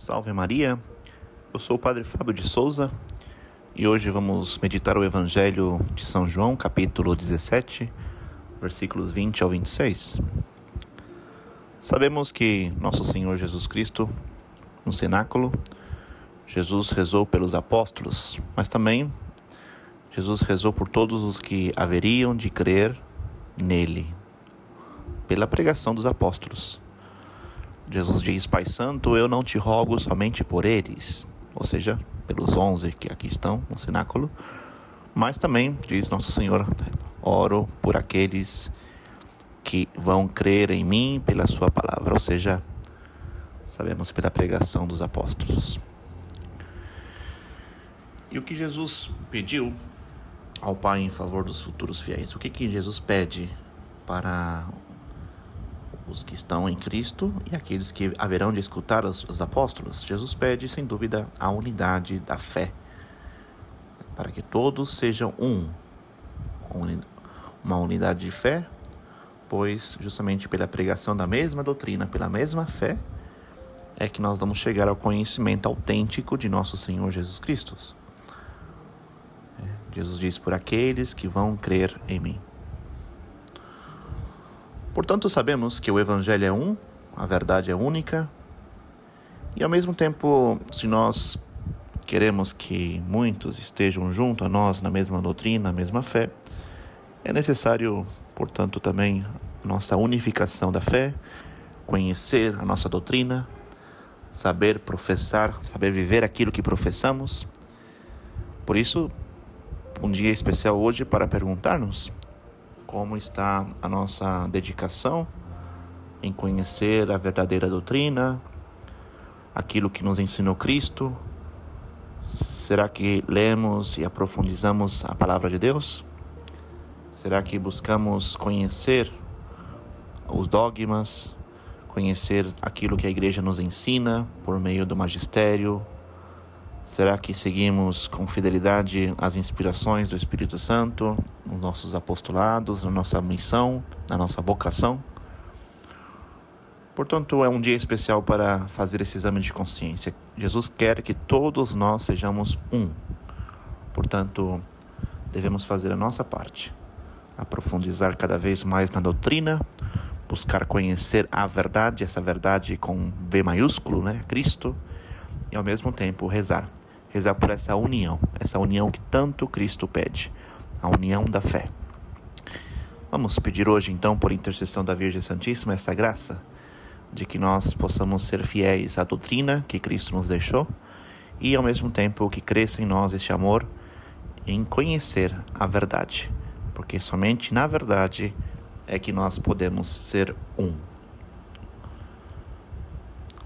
Salve Maria, eu sou o Padre Fábio de Souza e hoje vamos meditar o Evangelho de São João, capítulo 17, versículos 20 ao 26. Sabemos que nosso Senhor Jesus Cristo, no cenáculo, Jesus rezou pelos apóstolos, mas também Jesus rezou por todos os que haveriam de crer nele, pela pregação dos apóstolos. Jesus diz: Pai Santo, eu não te rogo somente por eles, ou seja, pelos onze que aqui estão no cenáculo, mas também, diz Nosso Senhor, oro por aqueles que vão crer em mim pela Sua palavra, ou seja, sabemos pela pregação dos apóstolos. E o que Jesus pediu ao Pai em favor dos futuros fiéis? O que, que Jesus pede para os que estão em Cristo e aqueles que haverão de escutar os, os apóstolos, Jesus pede, sem dúvida, a unidade da fé, para que todos sejam um, uma unidade de fé, pois justamente pela pregação da mesma doutrina, pela mesma fé, é que nós vamos chegar ao conhecimento autêntico de nosso Senhor Jesus Cristo. É, Jesus diz: por aqueles que vão crer em mim. Portanto, sabemos que o Evangelho é um, a verdade é única, e ao mesmo tempo, se nós queremos que muitos estejam junto a nós na mesma doutrina, na mesma fé, é necessário, portanto, também nossa unificação da fé, conhecer a nossa doutrina, saber professar, saber viver aquilo que professamos. Por isso, um dia especial hoje para perguntar-nos como está a nossa dedicação em conhecer a verdadeira doutrina, aquilo que nos ensinou Cristo? Será que lemos e aprofundizamos a palavra de Deus? Será que buscamos conhecer os dogmas, conhecer aquilo que a igreja nos ensina por meio do magistério, Será que seguimos com fidelidade as inspirações do Espírito Santo nos nossos apostolados, na nossa missão, na nossa vocação? Portanto, é um dia especial para fazer esse exame de consciência. Jesus quer que todos nós sejamos um. Portanto, devemos fazer a nossa parte, aprofundizar cada vez mais na doutrina, buscar conhecer a verdade, essa verdade com V maiúsculo, né? Cristo, e ao mesmo tempo rezar rezar por essa união, essa união que tanto Cristo pede, a união da fé. Vamos pedir hoje, então, por intercessão da Virgem Santíssima, essa graça de que nós possamos ser fiéis à doutrina que Cristo nos deixou e, ao mesmo tempo, que cresça em nós este amor em conhecer a verdade, porque somente na verdade é que nós podemos ser um.